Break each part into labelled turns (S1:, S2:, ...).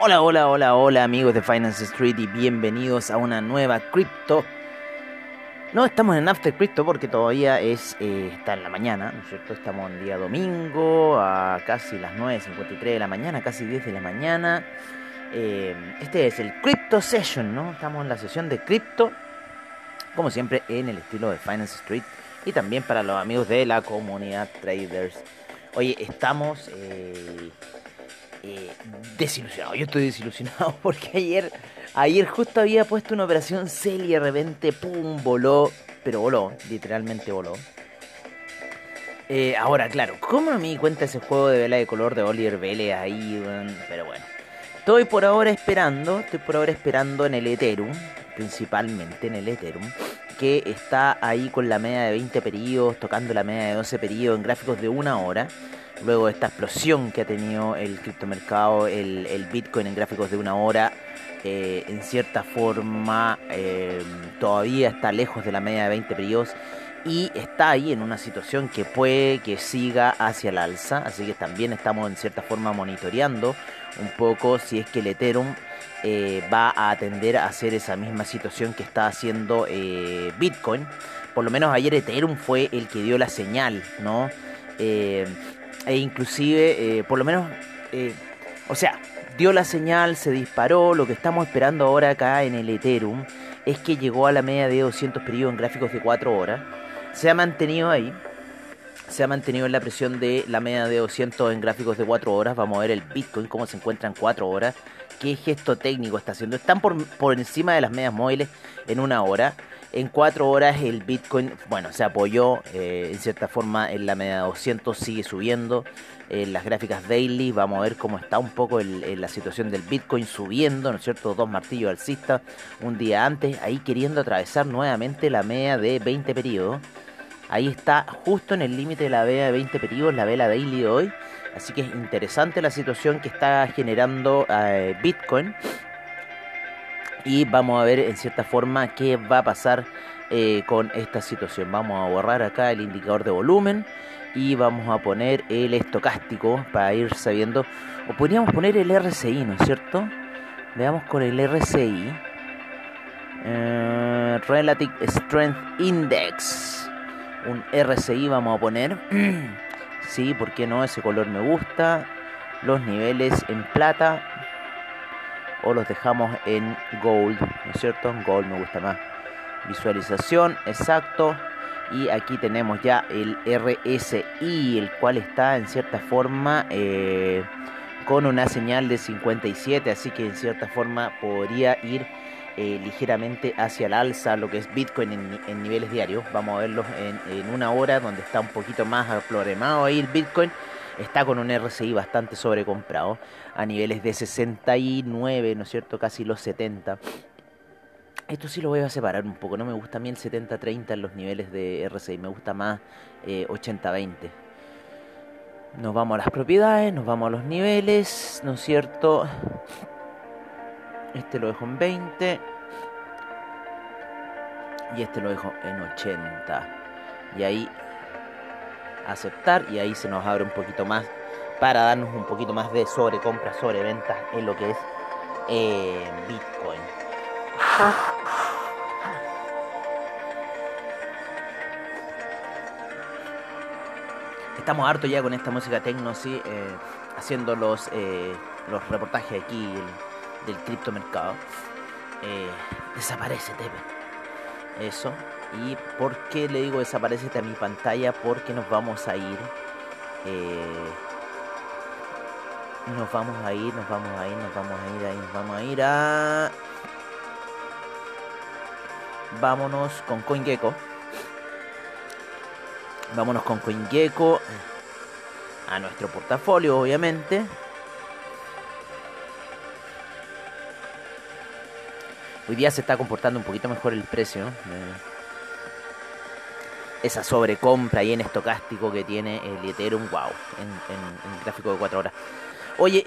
S1: Hola, hola, hola, hola amigos de Finance Street y bienvenidos a una nueva cripto. No estamos en After Crypto porque todavía es eh, está en la mañana, ¿no es cierto? Estamos en día domingo a casi las 9.53 de la mañana, casi 10 de la mañana. Eh, este es el Crypto Session, ¿no? Estamos en la sesión de cripto, como siempre en el estilo de Finance Street y también para los amigos de la comunidad traders. Oye, estamos... Eh, eh, desilusionado. Yo estoy desilusionado porque ayer, ayer justo había puesto una operación Cel y de repente, pum, voló. Pero voló, literalmente voló. Eh, ahora, claro, ¿cómo no me di cuenta ese juego de vela de color de Oliver Vélez ahí? Pero bueno. Estoy por ahora esperando, estoy por ahora esperando en el Ethereum, principalmente en el Ethereum, que está ahí con la media de 20 periodos, tocando la media de 12 periodos en gráficos de una hora luego de esta explosión que ha tenido el criptomercado, el, el Bitcoin en gráficos de una hora, eh, en cierta forma eh, todavía está lejos de la media de 20 periodos y está ahí en una situación que puede que siga hacia el alza, así que también estamos en cierta forma monitoreando un poco si es que el Ethereum eh, va a atender a hacer esa misma situación que está haciendo Bitcoin. Por lo menos ayer Ethereum fue el que dio la señal, ¿no? E inclusive, eh, por lo menos, eh, o sea, dio la señal, se disparó, lo que estamos esperando ahora acá en el Ethereum es que llegó a la media de 200 periodos en gráficos de 4 horas, se ha mantenido ahí, se ha mantenido en la presión de la media de 200 en gráficos de 4 horas, vamos a ver el Bitcoin cómo se encuentra en 4 horas, qué gesto técnico está haciendo, están por, por encima de las medias móviles en una hora, en cuatro horas el Bitcoin, bueno, se apoyó eh, en cierta forma en la media de 200, sigue subiendo. En las gráficas daily vamos a ver cómo está un poco la situación del Bitcoin subiendo, ¿no es cierto? Dos martillos alcistas un día antes, ahí queriendo atravesar nuevamente la media de 20 periodos. Ahí está justo en el límite de la media de 20 periodos, la vela daily de hoy. Así que es interesante la situación que está generando eh, Bitcoin y vamos a ver en cierta forma qué va a pasar eh, con esta situación. Vamos a borrar acá el indicador de volumen y vamos a poner el estocástico para ir sabiendo. O podríamos poner el RSI, ¿no es cierto? Veamos con el RSI. Eh, Relative Strength Index. Un RSI vamos a poner. sí, ¿por qué no? Ese color me gusta. Los niveles en plata o los dejamos en gold, ¿no es cierto? Gold me gusta más. Visualización, exacto. Y aquí tenemos ya el RSI, el cual está en cierta forma eh, con una señal de 57, así que en cierta forma podría ir eh, ligeramente hacia el alza lo que es Bitcoin en, niveles diarios. Vamos a verlos en, una hora donde está un poquito más aproblemado ahí el Bitcoin está con un RSI bastante sobrecomprado, a niveles de 69, ¿no es cierto? Casi los 70. Esto sí lo voy a separar un poco, no me gusta a mí el 70-30 en los niveles de RSI, me gusta más 80-20. Eh, nos vamos a las propiedades, nos vamos a los niveles, ¿no es cierto? Este lo dejo en 20. Y este lo dejo en 80. Y ahí aceptar y ahí se nos abre un poquito más para darnos un poquito más de sobrecompra, sobreventa en lo que es eh, Bitcoin. Estamos hartos ya con esta música techno, sí, eh, haciendo los, eh, los reportajes aquí del, criptomercado. desaparece, Tepe. Eso. ¿Y por qué le digo desaparece a mi pantalla? Porque nos vamos a ir. Eh, nos vamos a ir, nos vamos a ir, nos vamos a ir ahí, nos vamos a ir a. Vámonos con CoinGecko. Vámonos con CoinGecko a nuestro portafolio, obviamente. Hoy día se está comportando un poquito mejor el precio. ¿no? Esa sobrecompra y en estocástico que tiene el Ethereum, wow, en, en, gráfico de 4 horas. Oye,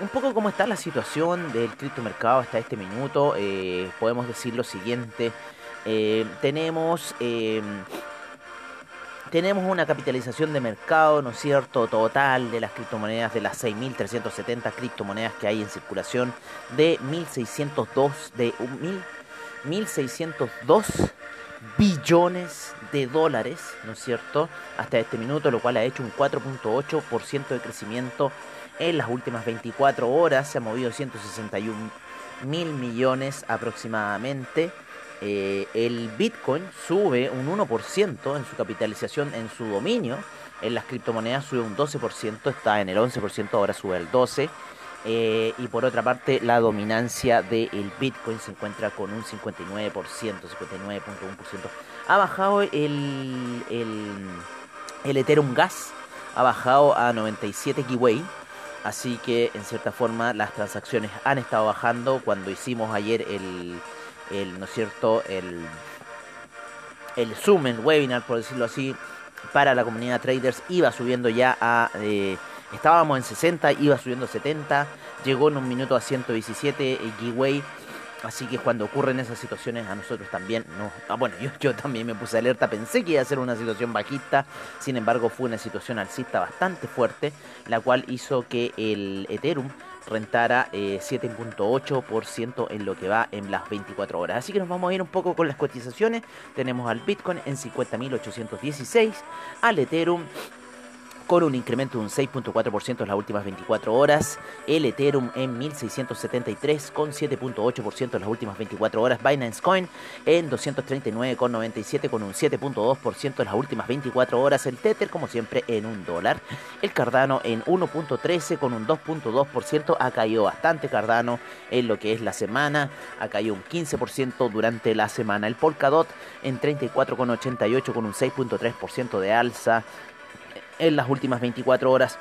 S1: un poco cómo está la situación del criptomercado hasta este minuto, eh, podemos decir lo siguiente, eh, tenemos, eh, tenemos una capitalización de mercado, ¿no es cierto?, total de las criptomonedas, de las 6.370 criptomonedas que hay en circulación, de 1.602, de 1.602 billones de dólares, ¿no es cierto?, hasta este minuto, lo cual ha hecho un 4.8% de crecimiento en las últimas 24 horas, se ha movido 161 mil millones aproximadamente. Eh, el Bitcoin sube un 1% en su capitalización, en su dominio. En las criptomonedas sube un 12%, está en el 11%, ahora sube el 12%. Eh, y por otra parte, la dominancia del Bitcoin se encuentra con un 59%, 59.1%. Ha bajado el, el, el Ethereum Gas, ha bajado a 97 Kiwei. Así que en cierta forma las transacciones han estado bajando. Cuando hicimos ayer el, el ¿no es cierto? El, el Zoom, el webinar, por decirlo así, para la comunidad traders iba subiendo ya a... Eh, estábamos en 60, iba subiendo a 70, llegó en un minuto a 117 el Giveaway Así que cuando ocurren esas situaciones a nosotros también no. Ah, bueno, yo, yo también me puse alerta, pensé que iba a ser una situación bajista, sin embargo fue una situación alcista bastante fuerte, la cual hizo que el Ethereum rentara 7.8% eh, en lo que va en las 24 horas. Así que nos vamos a ir un poco con las cotizaciones. Tenemos al Bitcoin en 50.816, al Ethereum con un incremento de un 6.4% en las últimas 24 horas. El Ethereum en 1673 con 7.8% en las últimas 24 horas. Binance Coin en 239,97 con un 7.2% en las últimas 24 horas. El Tether como siempre en un dólar. El Cardano en 1.13 con un 2.2%. Ha caído bastante Cardano en lo que es la semana. Ha caído un 15% durante la semana. El Polkadot en 34,88 con un 6.3% de alza en las últimas 24 horas.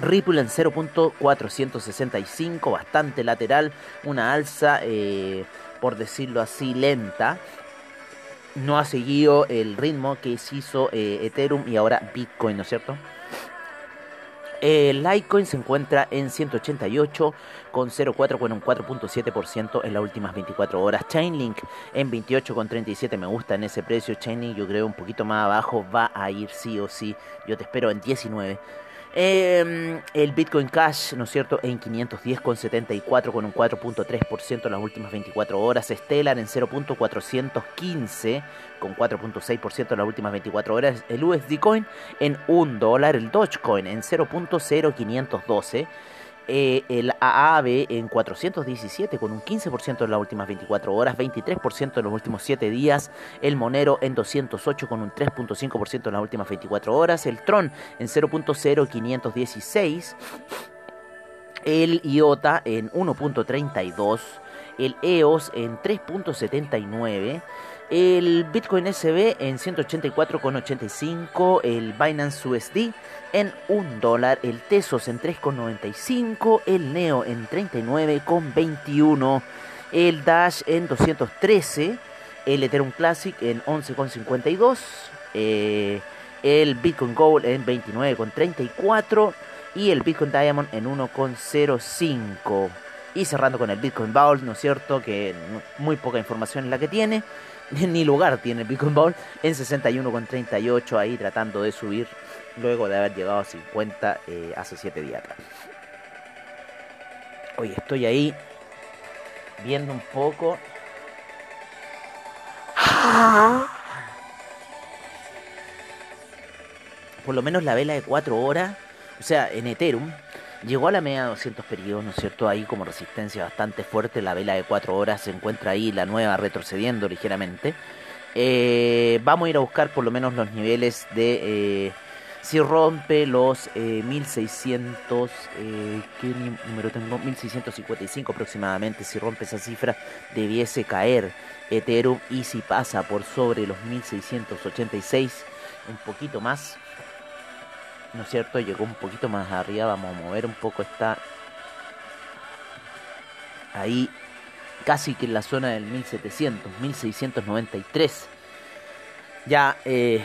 S1: Ripple en 0.465, bastante lateral, una alza, eh, por decirlo así, lenta. No ha seguido el ritmo que hizo eh, Ethereum y ahora Bitcoin, ¿no es cierto? El Litecoin se encuentra en 188 con 0,4 con un 4.7% en las últimas 24 horas. Chainlink en 28 con 37 me gusta en ese precio. Chainlink yo creo un poquito más abajo va a ir sí o sí. Yo te espero en 19 Em, el Bitcoin Cash, ¿no cierto?, en 510,74 con un 4.3% en las últimas 24 horas. Stellar en 0.415 con 4.6% en las últimas 24 horas. El USD Coin en 1 dólar. El Dogecoin en 0.0512 eh, el AAB en 417 con un 15% en las últimas 24 horas, 23% en los últimos 7 días, el Monero en 208 con un 3.5% en las últimas 24 horas, el Tron en 0.0516, el IOTA en 1.32, el EOS en 3.79, el Bitcoin SB en 184,85, el Binance USD en 1 dólar, el Tesos en 3,95, el Neo en 39,21, el Dash en 213, el Ethereum Classic en 11,52, eh, el Bitcoin Gold en 29,34 y el Bitcoin Diamond en 1,05. Y cerrando con el Bitcoin Bowl, ¿no es cierto? Que muy poca información es la que tiene. Ni lugar tiene el Bitcoin Bowl en 61,38 ahí tratando de subir luego de haber llegado a 50 eh, hace 7 días atrás. Oye, estoy ahí viendo un poco. Por lo menos la vela de 4 horas, o sea, en Ethereum, llegó a la media de 200 periodos, ¿no es cierto? Ahí como resistencia bastante fuerte, la vela de 4 horas se encuentra ahí, la nueva retrocediendo ligeramente. Eh, vamos a ir a buscar por lo menos los niveles de... Eh, si rompe los 1600, eh, eh, ¿qué número tengo? 1655 aproximadamente. Si rompe esa cifra, debiese caer Ethereum. Y si pasa por sobre los 1686, un poquito más, ¿no es cierto? Llegó un poquito más arriba. Vamos a mover un poco esta. Ahí, casi que en la zona del 1700, 1693. Ya, eh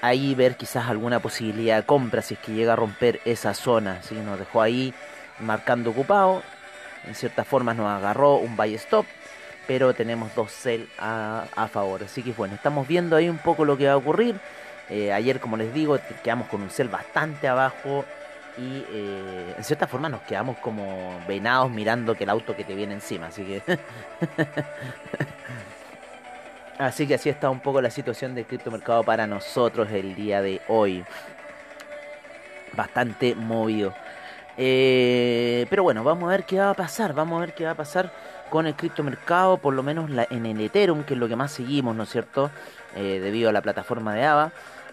S1: ahí ver quizás alguna posibilidad de compra si es que llega a romper esa zona. ¿sí? Nos dejó ahí marcando ocupado. En cierta forma nos agarró un buy stop. pero tenemos dos sell a, a favor. Así que bueno, estamos viendo ahí un poco lo que va a ocurrir. Eh, ayer, como les digo, quedamos con un sell bastante abajo y eh, en cierta forma nos quedamos como venados mirando que el auto que te viene encima. Así que... así que así está un poco la situación del criptomercado para nosotros el día de hoy. Bastante movido. Eh, pero bueno, vamos a ver qué va a pasar. Vamos a ver qué va a pasar con el criptomercado, por lo menos en el Ethereum, que es lo que más seguimos, ¿no es cierto? Debido a la plataforma de AVA.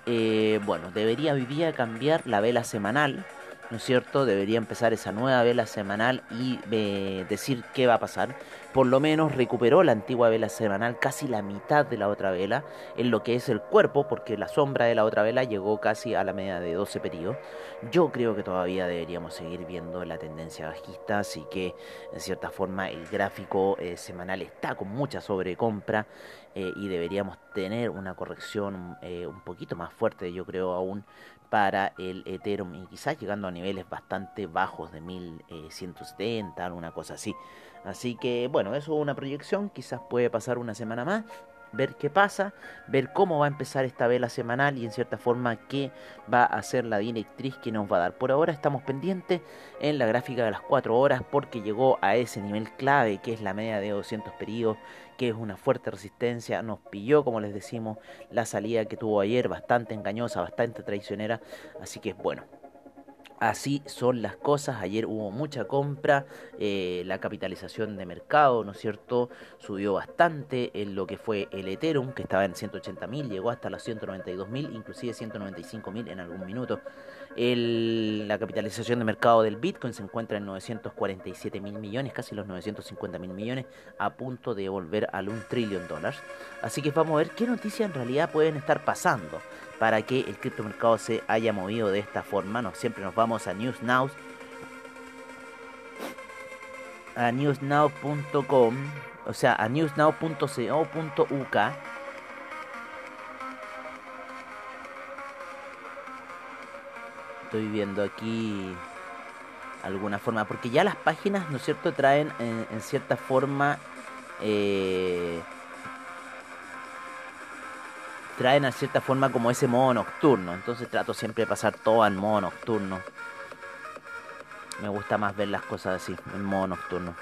S1: Eh, bueno, debería hoy día cambiar la vela semanal, ¿no es cierto? Debería empezar esa nueva vela semanal y eh, decir qué va a pasar. Por lo menos recuperó la antigua vela semanal casi la mitad de la otra vela en lo que es el cuerpo, porque la sombra de la otra vela llegó casi a la media de 12 periodos. Yo creo que todavía deberíamos seguir viendo la tendencia bajista, así que en cierta forma el gráfico eh, semanal está con mucha sobrecompra eh, y deberíamos tener una corrección eh, un poquito más fuerte, yo creo aún, para el Ethereum y quizás llegando a niveles bastante bajos de 1170, alguna cosa así. Así que bueno, eso es una proyección, quizás puede pasar una semana más ver qué pasa, ver cómo va a empezar esta vela semanal y en cierta forma qué va a ser la directriz que nos va a dar. Por ahora estamos pendientes en la gráfica de las 4 horas porque llegó a ese nivel clave que es la media de 200 periodos, que es una fuerte resistencia, nos pilló como les decimos la salida que tuvo ayer bastante engañosa, bastante traicionera, así que bueno, Así son las cosas, ayer hubo mucha compra, eh, la capitalización de mercado, ¿no es cierto?, subió bastante en lo que fue el Ethereum, que estaba en 180 mil, llegó hasta los 192 mil, inclusive 195 mil en algún minuto. la capitalización de mercado del Bitcoin se encuentra en 947 mil millones, casi los 950 mil millones, a punto de volver al 1 trillón dólares. Así que vamos a ver qué noticias en realidad pueden estar pasando para que el criptomercado se haya movido de esta forma. No, siempre nos vamos a NewsNow. A newsnow.com, o sea, a newsnow.co.uk. Estoy viendo aquí alguna forma, porque ya las páginas, ¿no es cierto?, traen en, en cierta forma eh, traen a cierta forma como ese modo nocturno. Entonces trato siempre de pasar todo al modo nocturno. Me gusta más ver las cosas así, en modo nocturno.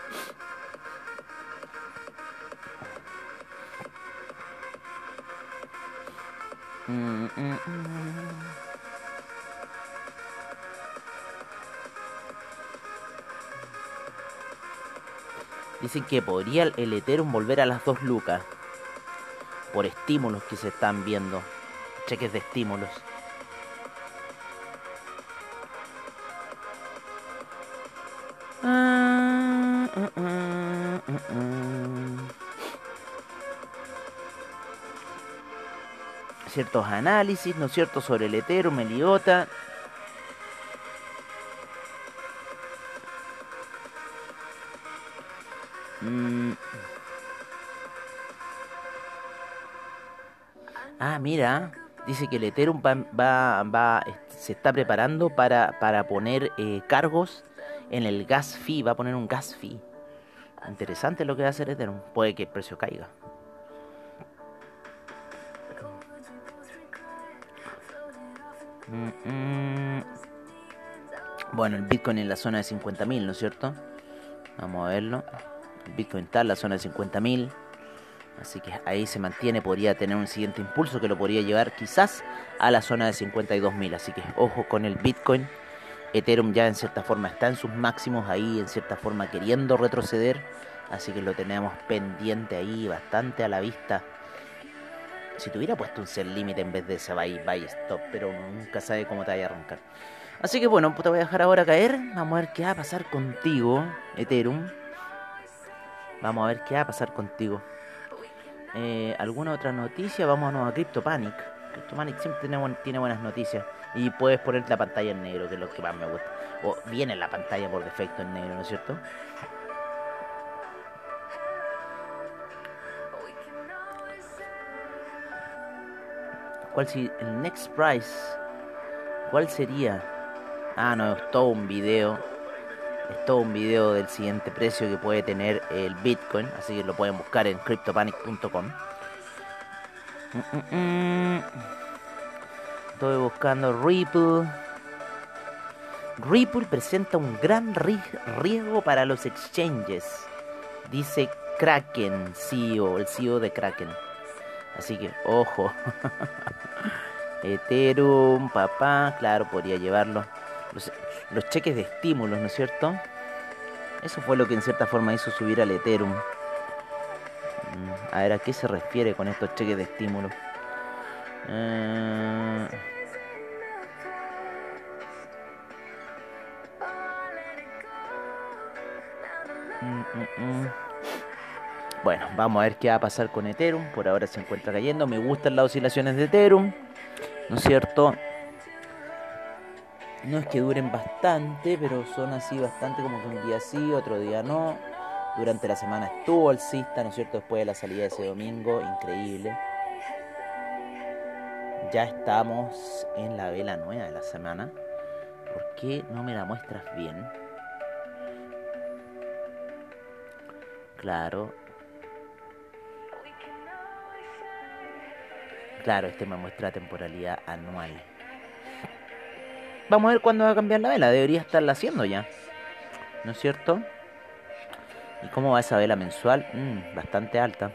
S1: Dicen que podría el Ethereum volver a las dos lucas por estímulos que se están viendo, cheques de estímulos. Ciertos análisis, ¿no es cierto?, sobre el Ethereum, el IOTA. Mm. Ah, mira, dice que el Ethereum va, va, se está preparando para, para poner eh, cargos en el gas fee, va a poner un gas fee. Interesante lo que va a hacer Ethereum, puede que el precio caiga. Bueno, el Bitcoin en la zona de 50.000, ¿no es cierto? Vamos a verlo. El Bitcoin está en la zona de 50.000. Así que ahí se mantiene, podría tener un siguiente impulso que lo podría llevar quizás a la zona de 52.000. Así que ojo con el Bitcoin. Ethereum ya en cierta forma está en sus máximos ahí, en cierta forma queriendo retroceder. Así que lo tenemos pendiente ahí, bastante a la vista. Si tuviera puesto un set límite en vez de ese buy, buy stop, pero nunca sabe cómo te vaya a arrancar. Así que bueno, te voy a dejar ahora caer. Vamos a ver qué va a pasar contigo, Ethereum. Vamos a ver qué va a pasar contigo. Eh, ¿Alguna otra noticia? Vámonos a CryptoPanic. CryptoPanic siempre tiene, tiene buenas noticias. Y puedes poner la pantalla en negro, que es lo que más me gusta. O viene la pantalla por defecto en negro, ¿no es cierto? ¿Cuál si el next price? ¿Cuál sería? Ah, no, es todo un video. Es todo un video del siguiente precio que puede tener el Bitcoin, así que lo pueden buscar en cryptopanic.com. Mm, mm, mm. Estoy buscando Ripple. Ripple presenta un gran riesgo para los exchanges, dice Kraken, CEO, el CEO de Kraken. Así que, ojo. Ethereum, papá, claro, podría llevarlo. Los, cheques de estímulos, ¿no es cierto? Eso fue lo que en cierta forma hizo subir al Ethereum. Mm, a ver, ¿a qué se refiere con estos cheques de estímulo? Eh, mm, mm, bueno, vamos a ver qué va a pasar con Ethereum. Por ahora se encuentra cayendo. Me gustan las oscilaciones de Ethereum. ¿No es cierto? No es que duren bastante, pero son así bastante como que un día sí, otro día no. Durante la semana estuvo alcista, ¿no es cierto? Después de la salida de ese domingo, increíble. Ya estamos en la vela nueva de la semana. ¿Por qué no me la muestras bien? Claro, Claro, este me muestra temporalidad anual. Vamos a ver cuándo va a cambiar la vela. Debería estarla haciendo ya. ¿No es cierto? ¿Y cómo va esa vela mensual? Mm, bastante alta.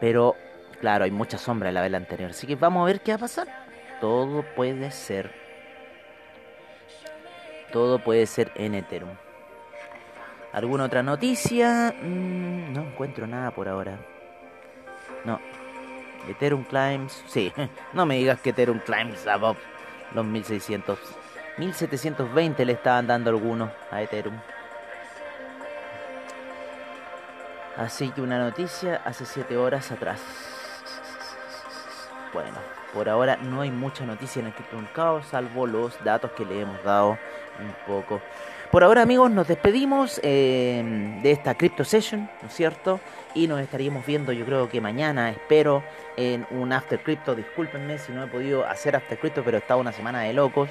S1: Pero, claro, hay mucha sombra en la vela anterior. Así que vamos a ver qué va a pasar. Todo puede ser. Todo puede ser en Ethereum. ¿Alguna otra noticia? Mm, no encuentro nada por ahora. No, Ethereum Climbs, sí, no me digas que Ethereum Climbs above los 1600. 1720 le estaban dando algunos a Ethereum. Así que una noticia hace 7 horas atrás. Bueno, por ahora no hay mucha noticia en el criptomercado, salvo los datos que le hemos dado un poco. Por ahora, amigos, nos despedimos eh, de esta Crypto Session, ¿no es cierto? Y nos estaríamos viendo, yo creo que mañana, espero, en un After Crypto. Discúlpenme si no he podido hacer After Crypto, pero he estado una semana de locos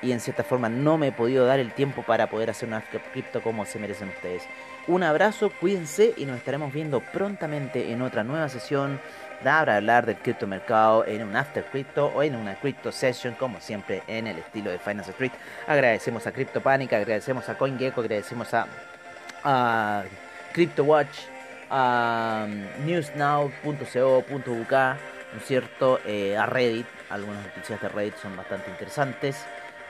S1: y en cierta forma no me he podido dar el tiempo para poder hacer un After Crypto como se merecen ustedes. Un abrazo, cuídense y nos estaremos viendo prontamente en otra nueva sesión para hablar del criptomercado en un after crypto o en una crypto session, como siempre en el estilo de Finance Street. Agradecemos a CryptoPanic, agradecemos a CoinGecko, agradecemos a, a CryptoWatch, a um, newsnow.co.uk, ¿no es cierto? Eh, a Reddit, algunas noticias de Reddit son bastante interesantes.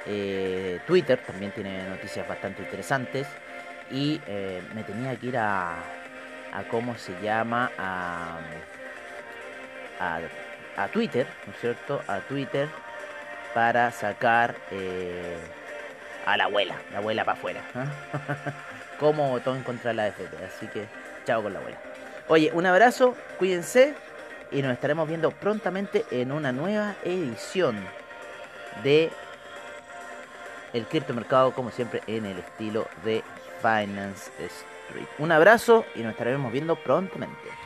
S1: Eh, Twitter también tiene noticias bastante interesantes. Y eh, me tenía que ir a, a cómo se llama, a a, Twitter, ¿no es cierto? A Twitter para sacar eh, a la abuela, la abuela para afuera. ¿eh? Como votó en contra la FP. Así que chao con la abuela. Oye, un abrazo, cuídense y nos estaremos viendo prontamente en una nueva edición de el criptomercado, como siempre, en el estilo de Finance Street. Un abrazo y nos estaremos viendo prontamente.